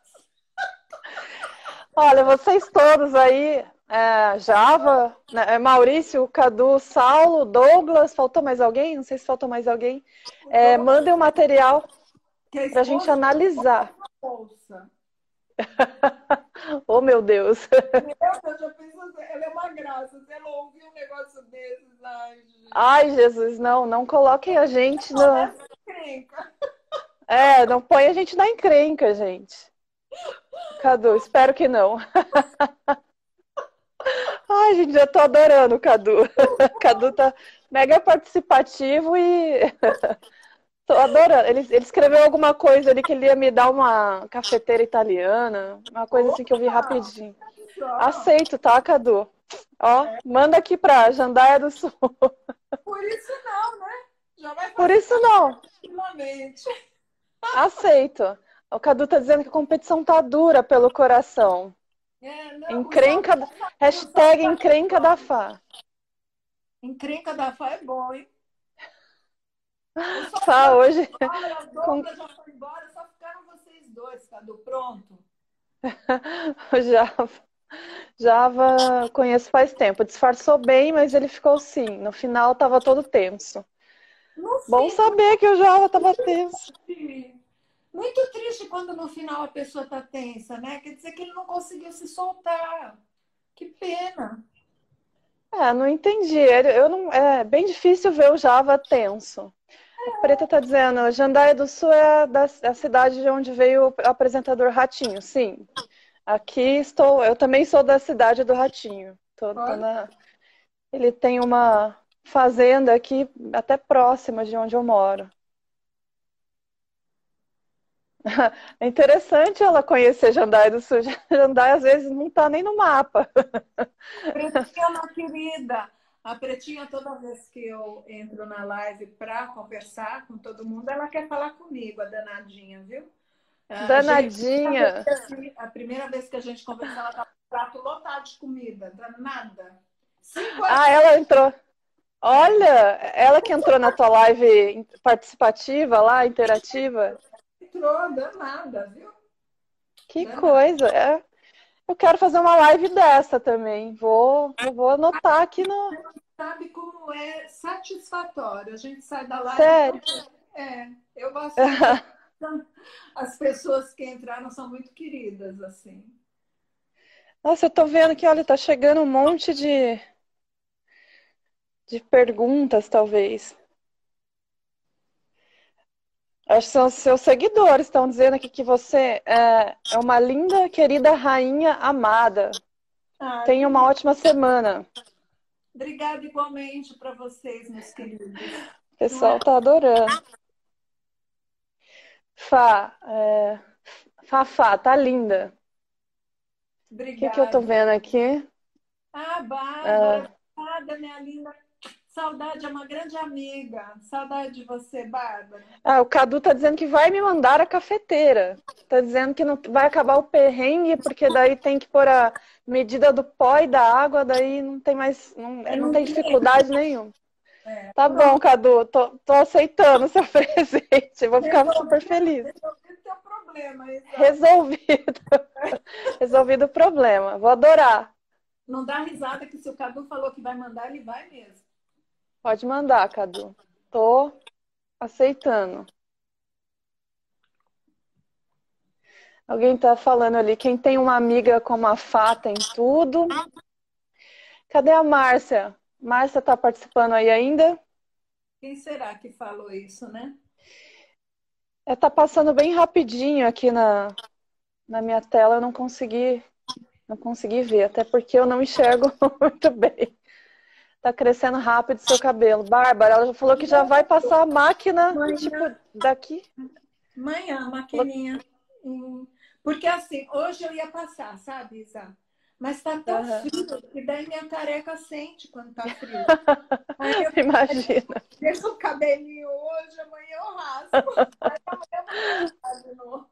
Olha, vocês todos aí, é, Java, né, é, Maurício, Cadu, Saulo, Douglas, faltou mais alguém? Não sei se faltou mais alguém. É, mandem o um material para a gente analisar. oh, meu Deus. Eu já penso assim, ela é uma graça. Se ela ouvir um negócio desses, ai, gente. Ai, Jesus, não, não coloquem a gente no. É, não põe a gente na encrenca, gente. Cadu, espero que não. Ai, gente, já tô adorando o Cadu. Cadu tá mega participativo e Tô adorando. Ele, ele escreveu alguma coisa ali que ele ia me dar uma cafeteira italiana, uma coisa assim que eu vi rapidinho. Aceito, tá, Cadu? Ó, manda aqui pra Jandaia do Sul. Por isso não, né? Já vai Por isso não. Aceito. O Cadu tá dizendo que a competição tá dura pelo coração. É, não, encrenca, hashtag encrenca da Fá. Encrenca da Fá é bom, hein? Fá hoje. A Douglas já foi embora, só ficaram vocês dois, Cadu. Pronto. Java. Java conheço faz tempo. Disfarçou bem, mas ele ficou sim. No final estava todo tenso. Bom saber que o Java estava tenso. Muito triste quando no final a pessoa está tensa, né? Quer dizer que ele não conseguiu se soltar. Que pena. É, não entendi. Eu não, é bem difícil ver o Java tenso. A Preta está dizendo, Jandaia do Sul é da, a cidade de onde veio o apresentador Ratinho. Sim. Aqui estou, eu também sou da cidade do Ratinho. Tô, tô na, ele tem uma fazenda aqui até próxima de onde eu moro. É interessante ela conhecer Jandaia do Sul. Jandaia às vezes não está nem no mapa. Pretinha, querida, a Pretinha, toda vez que eu entro na live para conversar com todo mundo, ela quer falar comigo, a danadinha, viu? Danadinha! A, gente, a primeira vez que a gente conversou, ela estava com um prato lotado de comida, danada. Cinco ah, ela entrou. Olha, ela que entrou na tua live participativa lá, interativa. Entrou, danada, viu? Que danada. coisa. É. Eu quero fazer uma live dessa também. Vou, vou anotar aqui no. Sabe como é satisfatório? A gente sai da live. Sério? É, eu gosto. As pessoas que entraram são muito queridas, assim. Nossa, eu tô vendo que, olha, tá chegando um monte de, de perguntas, talvez. Acho que são seus seguidores, estão dizendo aqui que você é, é uma linda, querida rainha amada. Ah, Tenha uma ótima semana. Obrigada igualmente para vocês, meus queridos. O pessoal está adorando. Fá, é... Fafá, tá linda. Obrigada. O que, que eu tô vendo aqui? Ah, Bárbara, é... minha linda Saudade é uma grande amiga. Saudade de você, Bárbara. Ah, o Cadu tá dizendo que vai me mandar a cafeteira. Tá dizendo que não vai acabar o perrengue, porque daí tem que pôr a medida do pó e da água, daí não tem mais. Não, não tem dificuldade nenhuma. É. Tá bom, Cadu, tô, tô aceitando o seu presente. Vou ficar Resolvido, super feliz. Resolvido teu problema, exatamente. Resolvido. Resolvido o problema. Vou adorar. Não dá risada que se o Cadu falou que vai mandar, ele vai mesmo. Pode mandar, Cadu. Tô aceitando. Alguém tá falando ali, quem tem uma amiga como a Fá tem tudo. Cadê a Márcia? Márcia tá participando aí ainda? Quem será que falou isso, né? É, tá passando bem rapidinho aqui na, na minha tela, eu não consegui, não consegui ver, até porque eu não enxergo muito bem. Tá crescendo rápido seu cabelo. Bárbara, ela já falou que já vai passar a máquina, Manhã. tipo, daqui. Manhã, maquininha. Hum. Porque assim, hoje eu ia passar, sabe, Isa? Mas tá tão uhum. frio que daí minha careca sente quando tá frio. Eu Imagina. Deixa o cabelinho hoje, amanhã eu raspo. Aí amanhã eu de novo.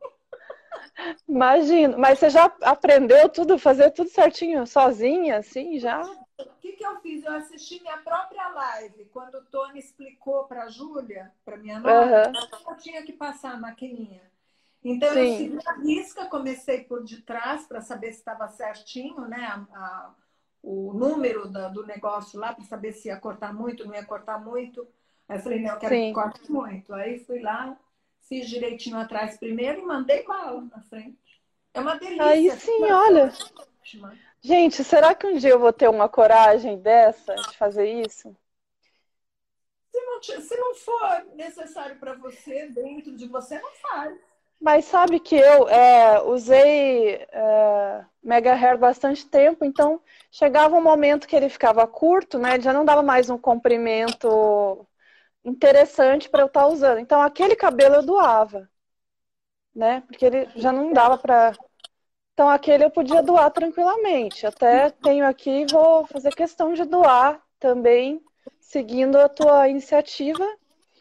Imagino. Mas você já aprendeu tudo, fazer tudo certinho, sozinha, assim, já? O que, que eu fiz? Eu assisti minha própria live, quando o Tony explicou para a Júlia, para minha nora, uhum. eu tinha que passar a maquininha. Então, Sim. eu segui a risca, comecei por de trás para saber se estava certinho, né? A, a, o número da, do negócio lá, para saber se ia cortar muito, não ia cortar muito. Aí eu falei, não, eu quero Sim. que corte muito. Aí fui lá, fiz direitinho atrás primeiro e mandei bala na frente. É uma delícia. Aí sim, olha. Gente, será que um dia eu vou ter uma coragem dessa de fazer isso? Se não, se não for necessário para você, dentro de você, não faz. Mas sabe que eu é, usei é, Mega Hair bastante tempo, então chegava um momento que ele ficava curto, né? Ele já não dava mais um comprimento interessante para eu estar tá usando. Então aquele cabelo eu doava, né? Porque ele já não dava para. Então aquele eu podia doar tranquilamente. Até tenho aqui, vou fazer questão de doar também, seguindo a tua iniciativa,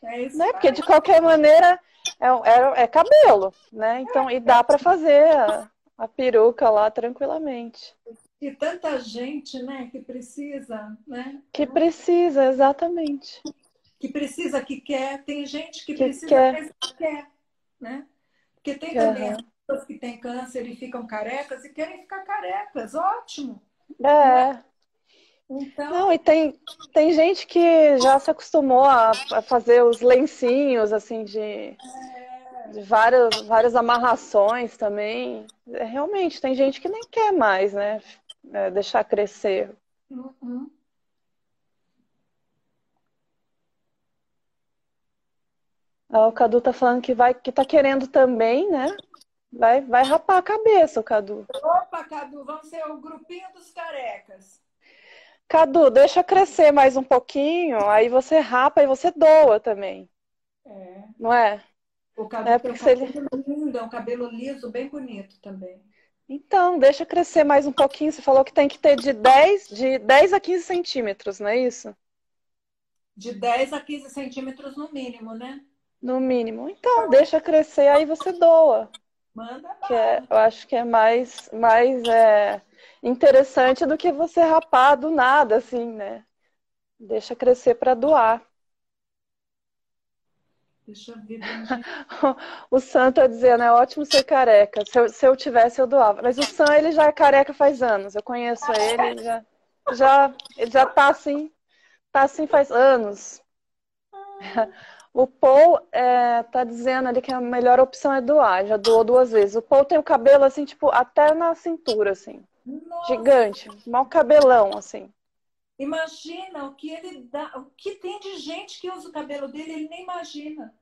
é né? Porque de qualquer maneira é, é, é cabelo, né? Então, e dá para fazer a, a peruca lá tranquilamente. E tanta gente, né, que precisa, né? Que precisa, exatamente. Que precisa, que quer. Tem gente que, que precisa, quer. que quer, né? Porque tem também uhum. Pessoas que têm câncer e ficam carecas e querem ficar carecas. Ótimo. É. Né? Então... Não, e tem, tem gente que já se acostumou a, a fazer os lencinhos, assim, de, de várias, várias amarrações também. É, realmente, tem gente que nem quer mais, né? É, deixar crescer. Uhum. Ah, o Cadu tá falando que vai, que tá querendo também, né? Vai, vai rapar a cabeça, o Cadu. Opa, Cadu, vamos ser o grupinho dos carecas. Cadu, deixa crescer mais um pouquinho, aí você rapa e você doa também. É. Não é? O Cadu é tem um cabelo ele... lindo, é um cabelo liso, bem bonito também. Então, deixa crescer mais um pouquinho. Você falou que tem que ter de 10, de 10 a 15 centímetros, não é isso? De 10 a 15 centímetros no mínimo, né? No mínimo. Então, deixa crescer, aí você doa. Manda que é, Eu acho que é mais, mais é, interessante do que você rapar do nada, assim, né? Deixa crescer para doar. Deixa eu ver. o Sam tá dizendo, é ótimo ser careca. Se eu, se eu tivesse, eu doava. Mas o Sam, ele já é careca faz anos. Eu conheço ele, ele já, já, ele já tá assim, tá assim faz anos. O Paul é, tá dizendo ali que a melhor opção é doar. Já doou duas vezes. O Paul tem o cabelo assim, tipo, até na cintura, assim. Nossa. Gigante, mal cabelão, assim. Imagina o que ele dá, o que tem de gente que usa o cabelo dele, ele nem imagina.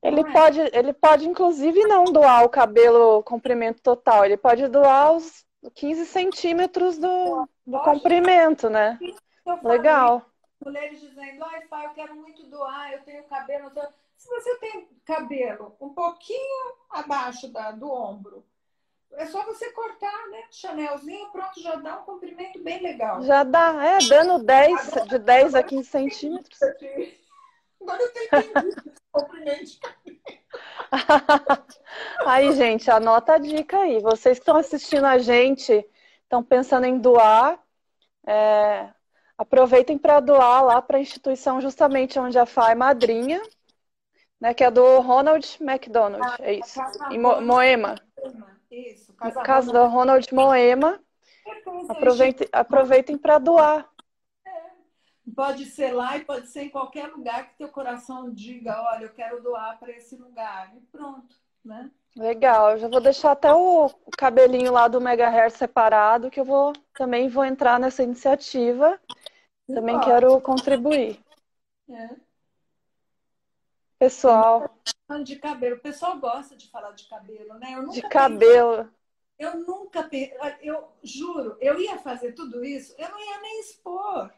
Ele é? pode, ele pode inclusive não doar o cabelo comprimento total, ele pode doar os 15 centímetros do, do comprimento, né? Legal. Mulheres dizendo, ai, pai, eu quero muito doar, eu tenho cabelo. Se você tem cabelo um pouquinho abaixo da, do ombro, é só você cortar, né? Chanelzinho, pronto, já dá um comprimento bem legal. Já dá, é, dando 10, de 10 a 15 centímetros. Agora eu tenho comprimento de Aí, gente, anota a dica aí. Vocês que estão assistindo a gente, estão pensando em doar, é, aproveitem para doar lá para a instituição justamente onde a Fá é madrinha, né, que é do Ronald McDonald, Ah, é isso, em Mo- Moema. Isso, No casa caso do Ronald Moema, aproveitem, aproveitem para doar. Pode ser lá e pode ser em qualquer lugar que teu coração diga, olha, eu quero doar para esse lugar. E pronto, né? Legal, eu já vou deixar até o, cabelinho lá do Megahertz separado, que eu vou também vou entrar nessa iniciativa. Também Pode. quero contribuir. É. Pessoal, Falando de cabelo, o pessoal gosta de falar de cabelo, né? Eu nunca de pensei- cabelo. eu nunca, eu juro, eu ia fazer tudo isso, eu não ia nem expor.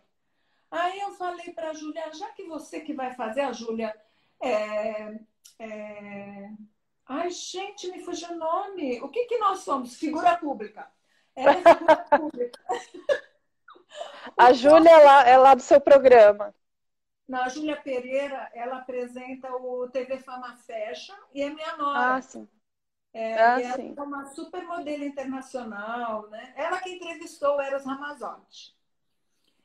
Aí eu falei para a Júlia, já que você que vai fazer, a Júlia, é, é... ai gente, me fugiu o nome. O que que nós somos? Figura pública. Ela é figura pública. A Júlia é lá, é lá do seu programa. Na Júlia Pereira, ela apresenta o TV Fama Fashion e é minha nora. Ah, sim. É, ah, e ela sim. é uma supermodelo internacional, né? Ela que entrevistou o Eros Ramazotti.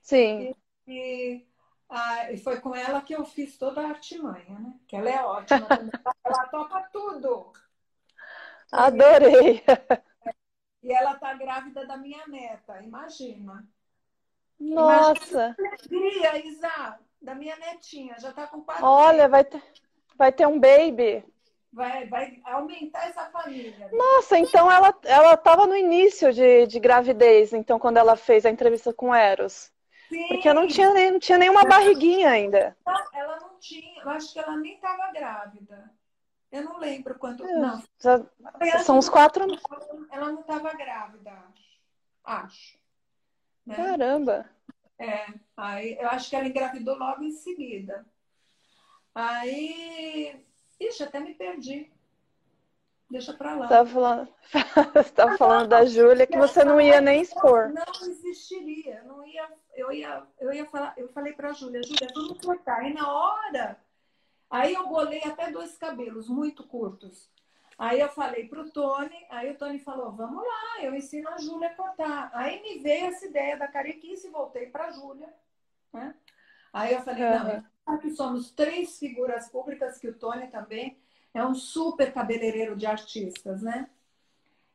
Sim. E, ah, e foi com ela que eu fiz toda a artimanha, né? Que ela é ótima. Ela topa tudo. Adorei. E ela tá grávida da minha neta, imagina. Nossa. Alegria, Isa, da minha netinha, já tá com quatro Olha, vai ter, vai ter um baby. Vai, vai aumentar essa família. Nossa, então ela ela estava no início de, de gravidez, então quando ela fez a entrevista com Eros. Sim, Porque eu não tinha, nem, não tinha nenhuma barriguinha ainda. ela não tinha, eu acho que ela nem estava grávida. Eu não lembro quanto. Não, Já- são uns quatro. Ela não estava grávida, acho. Acho. Né? Caramba. É, aí eu acho que ela engravidou logo em seguida. Aí, ixi, até me perdi. Deixa pra lá. Você estava falando, você tava falando da Júlia que você não ia nem expor. Não existiria, não ia, eu ia, eu ia falar, eu falei pra Júlia, Júlia, vamos cortar. Aí na hora, aí eu bolei até dois cabelos muito curtos. Aí eu falei pro Tony, aí o Tony falou, vamos lá, eu ensino a Júlia a cortar. Aí me veio essa ideia da carequice e voltei pra Júlia. Né? Aí eu falei, Aham. não, aqui somos três figuras públicas, que o Tony também é um super cabeleireiro de artistas, né?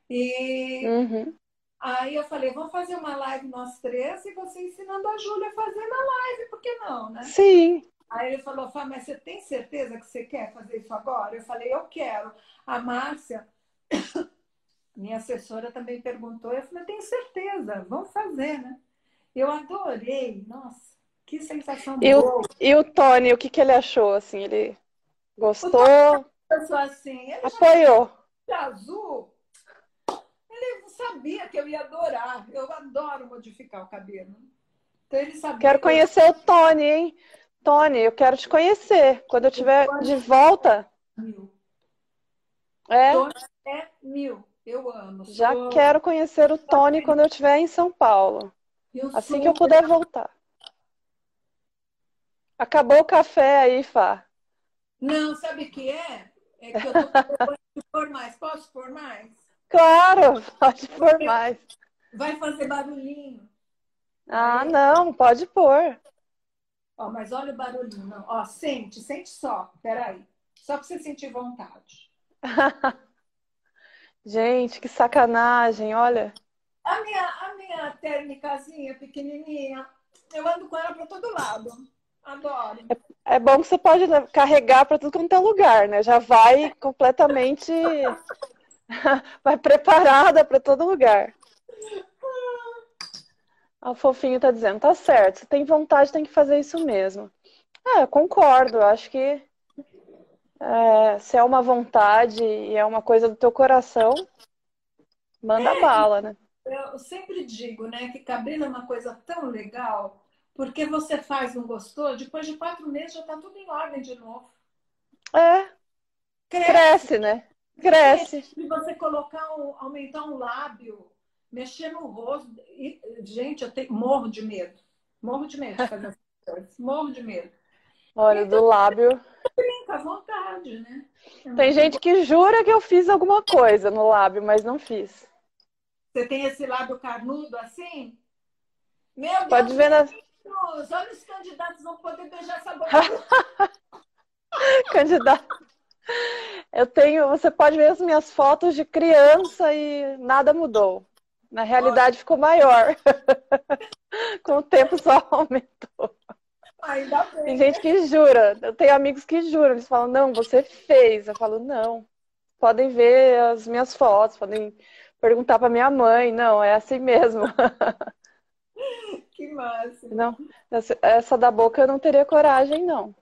E Uhum. Aí eu falei, vamos fazer uma live nós três e você ensinando a Júlia a fazer na live, por que não, né? Sim. Aí ele falou, Fá, mas você tem certeza que você quer fazer isso agora? Eu falei, eu quero. A Márcia, minha assessora, também perguntou. Eu falei, eu tenho certeza, vamos fazer, né? Eu adorei, nossa, que sensação E o, boa. e o Tony, o que, que ele achou? Assim, ele gostou? Eu sou assim, ele já Apoiou? de azul, ele sabia que eu ia adorar. Eu adoro modificar o cabelo. Então ele sabia Quero que eu- conhecer o Tony, hein? Tony, eu quero te conhecer. Quando eu estiver de volta, mil. é, Tony é mil. Eu amo. já quero conhecer o Tony quando eu estiver em São Paulo. eu Assim que eu puder voltar. Acabou o café aí, Fá. Não, sabe o que é? É que eu tô pôr mais. Posso pôr mais? Claro, pode pôr mais. Vai fazer barulhinho. Ah, não, pode pôr. Ó, mas olha o barulhinho. Não. Ó, sente, sente só. Peraí. Só pra você sentir vontade. Gente, que sacanagem, olha. A minha, a minha térmicazinha pequenininha, eu ando com ela pra todo lado. Adoro. É bom que você pode le- carregar para tudo quanto é lugar, né? Já vai completamente. vai preparada para todo lugar. O fofinho tá dizendo, tá certo, se tem vontade, tem que fazer isso mesmo. É, eu concordo, acho que é, se é uma vontade e é uma coisa do teu coração, manda bala, né? Eu sempre digo, né, que cabelo é uma coisa tão legal, porque você faz, não gostou, depois de quatro meses já tá tudo em ordem de novo. É, Cresce, cresce, né? Cresce. Se você colocar, um, aumentar um lábio, mexer no rosto. E, gente, eu tenho, morro de medo. Morro de medo de fazer essas coisas. Morro de medo. Olha, Então, do lábio. Brinca à vontade, né? Tem gente que jura que eu fiz alguma coisa no lábio, mas não fiz. Você tem esse lábio carnudo assim? Meu Pode Deus, ver na Deus, olha os candidatos vão poder beijar essa boca. candidata. Eu tenho, você pode ver as minhas fotos de criança e nada mudou. Na realidade ficou maior. Com o tempo só aumentou. Ainda Tem bem. gente que jura. Eu tenho amigos que juram. Eles falam, não, você fez. Eu falo, não. Podem ver as minhas fotos, podem perguntar para minha mãe. Não, é assim mesmo. Que massa. Não, essa, essa da boca eu não teria coragem, não.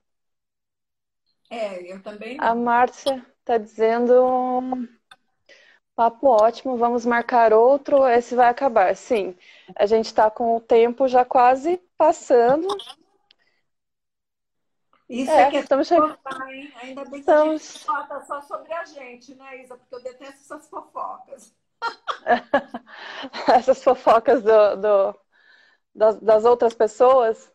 É, eu também não. A Márcia tá dizendo papo ótimo, vamos marcar outro, esse vai acabar. Sim, a gente está com o tempo já quase passando. Isso É, é, que é estamos chegando. hein? Ainda bem que a Estamos- gente fala só sobre a gente, né, Isa? Porque eu detesto essas fofocas. Essas fofocas do, do- das, das outras pessoas.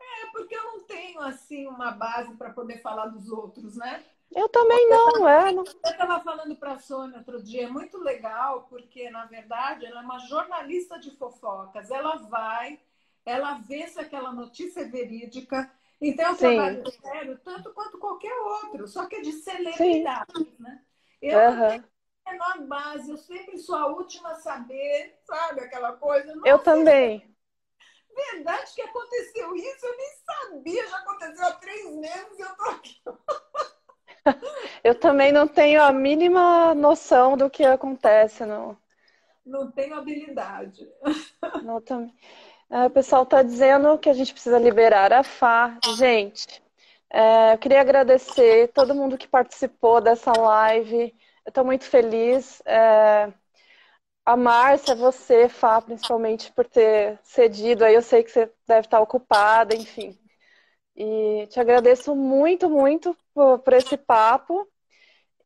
É porque eu não tenho, assim, uma base para poder falar dos outros, né? Eu também não, é. não- Eu estava falando para a Sônia outro dia, é muito legal, porque, na verdade, ela é uma jornalista de fofocas. Ela vai, ela vê se aquela notícia é verídica. Então, é um Sim. trabalho sério, tanto quanto qualquer outro, só que é de celebridades, né? Eu não Aham. tenho a menor base, eu sempre sou a última a saber, sabe? Aquela coisa. Eu Nossa, também. é verdade que aconteceu isso, eu nem sabia, já aconteceu há três meses e eu tô aqui. Eu também não tenho a mínima noção do que acontece no, Não tenho habilidade. no também. É, o pessoal está dizendo que a gente precisa liberar a FA. Gente, é, eu queria agradecer todo mundo que participou dessa live. Eu estou muito feliz. É, a Márcia, você, Fá, principalmente, por ter cedido aí. Eu sei que você deve estar ocupada, enfim. E te agradeço muito, muito por, por esse papo.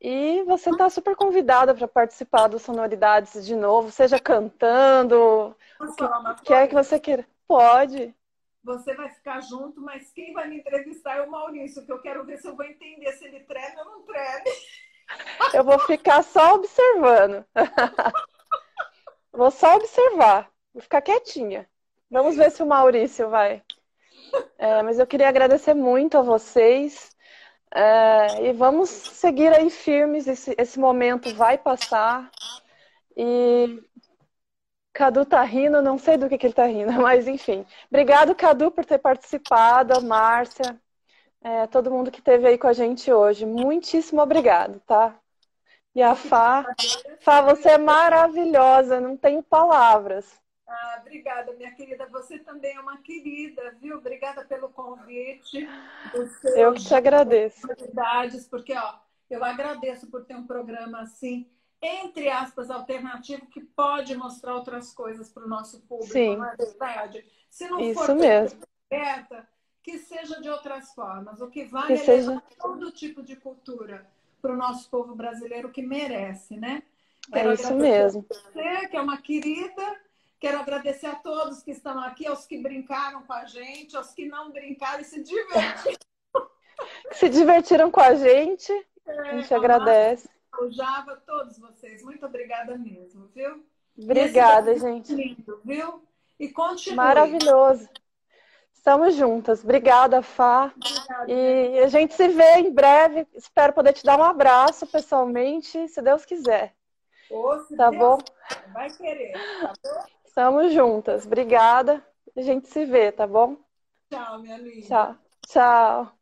E você está super convidada para participar do Sonoridades de novo, seja cantando, Posso falar uma o que é que coisa? você queira. Pode. Você vai ficar junto, mas quem vai me entrevistar é o Maurício, que eu quero ver se eu vou entender se ele treme ou não treme. Eu vou ficar só observando. Vou só observar. Vou ficar quietinha. Vamos ver se o Maurício vai. É, mas eu queria agradecer muito a vocês. É, e vamos seguir aí firmes. Esse, esse momento vai passar. E Cadu tá rindo, não sei do que, que ele tá rindo, mas enfim. Obrigado, Cadu, por ter participado, a Márcia, é, todo mundo que esteve aí com a gente hoje. Muitíssimo obrigado, tá? E a Fá, Fá, você é maravilhosa, não tenho palavras. Ah, obrigada, minha querida. Você também é uma querida, viu? Obrigada pelo convite. Você Eu que te agradeço. porque ó, eu agradeço por ter um programa assim, entre aspas, alternativo, que pode mostrar outras coisas para o nosso público, Sim. não é verdade? Se não Isso for mesmo. aberta, que seja de outras formas. O que vale Que é seja- todo tipo de cultura para o nosso povo brasileiro que merece, né? É Quero isso agradecer mesmo. você, que é uma querida. Quero agradecer a todos que estão aqui, aos que brincaram com a gente, aos que não brincaram e se divertiram. Se divertiram com a gente, a gente agradece. O Java, todos vocês. Muito obrigada mesmo, viu? Obrigada, Esse gente. Lindo, viu? E continue. Maravilhoso. Estamos juntas. Obrigada, Fá. Obrigada. E a gente se vê em breve. Espero poder te dar um abraço pessoalmente, se Deus quiser. Se Tá Deus bom? Vai querer, tá bom? Estamos juntas. Obrigada. A gente se vê, tá bom? Tchau, minha linda. Tchau. Tchau.